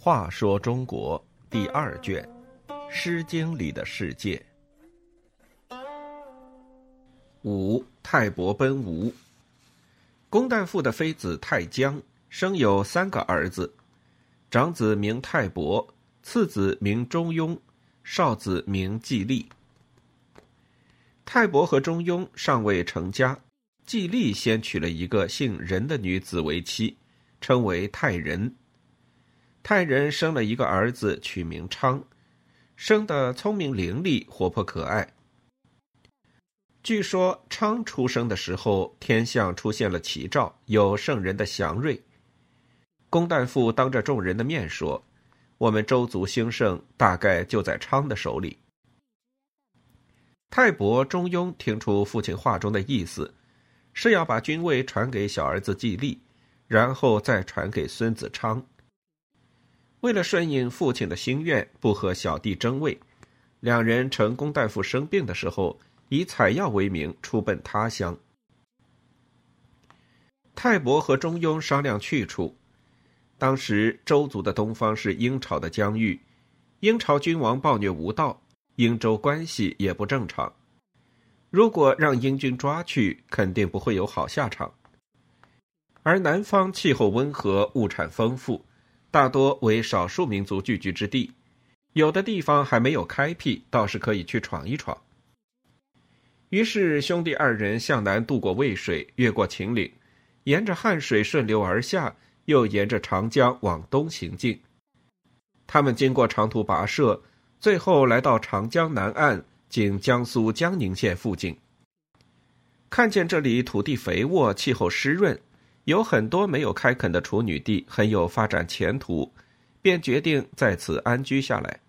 话说中国第二卷，《诗经》里的世界。五泰伯奔吴。公旦父的妃子泰姜生有三个儿子，长子名泰伯，次子名中庸，少子名季历。泰伯和中庸尚未成家，季历先娶了一个姓任的女子为妻，称为泰仁。泰人生了一个儿子，取名昌，生得聪明伶俐、活泼可爱。据说昌出生的时候，天象出现了奇兆，有圣人的祥瑞。公旦父当着众人的面说：“我们周族兴盛，大概就在昌的手里。”泰伯、中庸听出父亲话中的意思，是要把君位传给小儿子季历，然后再传给孙子昌。为了顺应父亲的心愿，不和小弟争位，两人趁公大夫生病的时候，以采药为名出奔他乡。泰伯和中庸商量去处。当时周族的东方是英朝的疆域，英朝君王暴虐无道，英周关系也不正常。如果让英军抓去，肯定不会有好下场。而南方气候温和，物产丰富。大多为少数民族聚居之地，有的地方还没有开辟，倒是可以去闯一闯。于是兄弟二人向南渡过渭水，越过秦岭，沿着汉水顺流而下，又沿着长江往东行进。他们经过长途跋涉，最后来到长江南岸，经江苏江宁县附近，看见这里土地肥沃，气候湿润。有很多没有开垦的处女地，很有发展前途，便决定在此安居下来。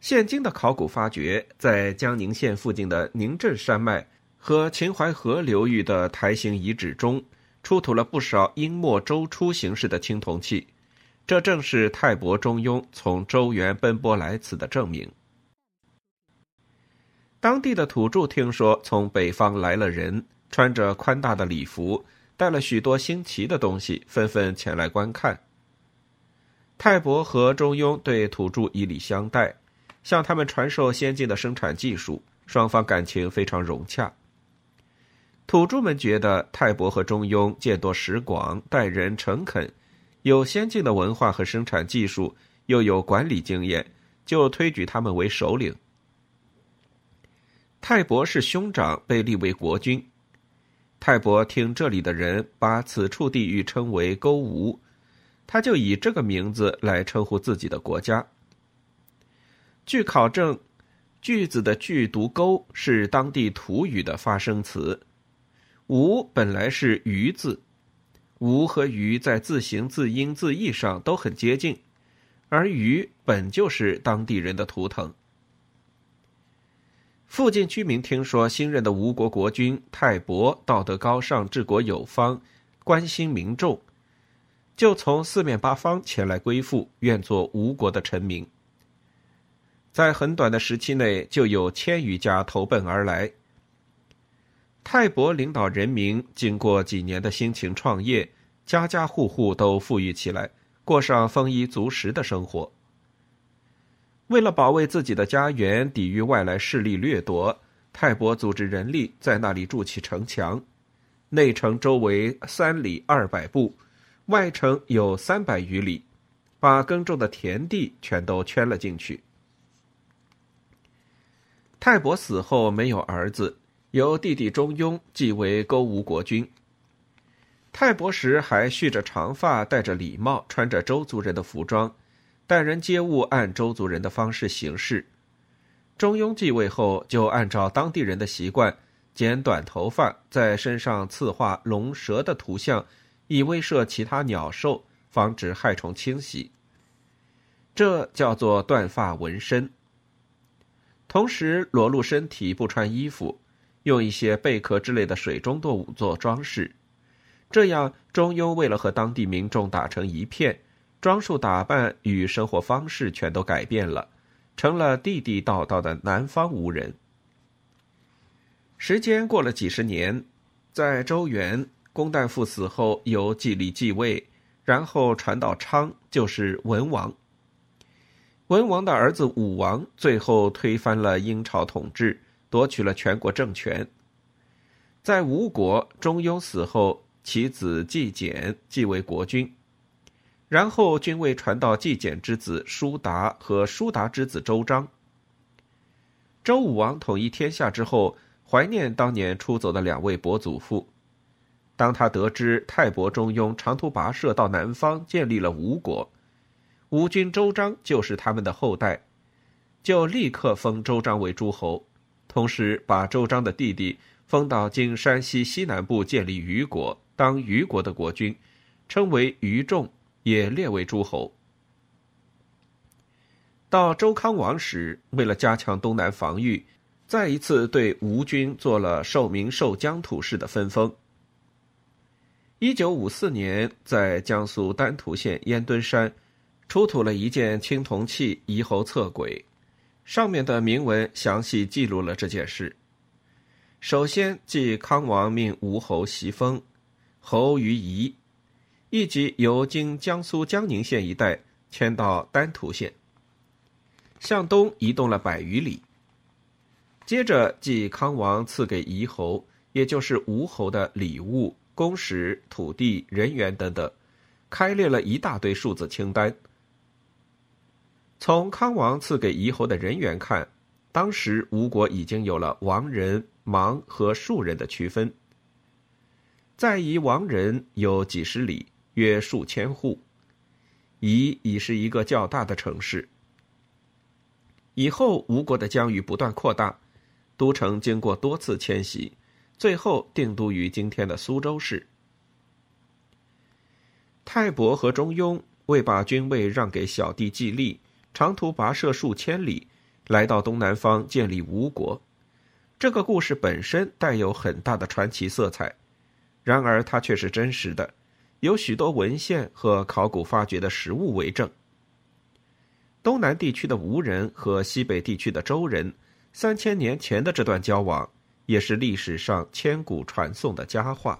现今的考古发掘，在江宁县附近的宁镇山脉和秦淮河流域的台形遗址中，出土了不少殷末周初形式的青铜器，这正是泰伯中庸从周原奔波来此的证明。当地的土著听说从北方来了人，穿着宽大的礼服。带了许多新奇的东西，纷纷前来观看。泰伯和中庸对土著以礼相待，向他们传授先进的生产技术，双方感情非常融洽。土著们觉得泰伯和中庸见多识广，待人诚恳，有先进的文化和生产技术，又有管理经验，就推举他们为首领。泰伯是兄长，被立为国君。泰伯听这里的人把此处地域称为勾吴，他就以这个名字来称呼自己的国家。据考证，句子的句读勾是当地土语的发声词，吴本来是鱼字，吴和鱼在字形、字音、字义上都很接近，而鱼本就是当地人的图腾。附近居民听说新任的吴国国君泰伯道德高尚、治国有方、关心民众，就从四面八方前来归附，愿做吴国的臣民。在很短的时期内，就有千余家投奔而来。泰伯领导人民，经过几年的辛勤创业，家家户户都富裕起来，过上丰衣足食的生活。为了保卫自己的家园，抵御外来势力掠夺，泰伯组织人力在那里筑起城墙。内城周围三里二百步，外城有三百余里，把耕种的田地全都圈了进去。泰伯死后没有儿子，由弟弟中庸继为勾吴国君。泰伯时还蓄着长发，戴着礼帽，穿着周族人的服装。待人接物按周族人的方式行事。中庸继位后，就按照当地人的习惯，剪短头发，在身上刺画龙蛇的图像，以威慑其他鸟兽，防止害虫侵袭。这叫做断发纹身。同时裸露身体，不穿衣服，用一些贝壳之类的水中动物做装饰。这样，中庸为了和当地民众打成一片。装束打扮与生活方式全都改变了，成了地地道道的南方吴人。时间过了几十年，在周元公旦父死后，由季历继位，然后传到昌，就是文王。文王的儿子武王最后推翻了殷朝统治，夺取了全国政权。在吴国，中庸死后，其子季简继为国君，然后君位传到季简之子叔达和叔达之子周章。周武王统一天下之后，怀念当年出走的两位伯祖父。当他得知太伯中庸长途跋涉到南方，建立了吴国。吴君周章就是他们的后代，就立刻封周章为诸侯，同时把周章的弟弟封到今山西西南部建立虞国，当虞国的国君，称为虞仲，也列为诸侯。到周康王时，为了加强东南防御，再一次对吴军做了受名受疆土式的分封。一九五四年，在江苏丹徒县烟墩山。出土了一件青铜器遗侯册簋，上面的铭文详细记录了这件事。首先，即康王命吴侯袭封，侯于夷，一级由经江苏江宁县一带迁到丹徒县，向东移动了百余里。接着，即康王赐给夷侯，也就是吴侯的礼物、公使、土地、人员等等，开列了一大堆数字清单。从康王赐给夷侯的人员看，当时吴国已经有了王人、盲和庶人的区分。在夷王人有几十里，约数千户。夷已是一个较大的城市。以后吴国的疆域不断扩大，都城经过多次迁徙，最后定都于今天的苏州市。泰伯和中庸为把君位让给小弟季历。长途跋涉数千里，来到东南方建立吴国。这个故事本身带有很大的传奇色彩，然而它却是真实的，有许多文献和考古发掘的实物为证。东南地区的吴人和西北地区的周人，三千年前的这段交往，也是历史上千古传颂的佳话。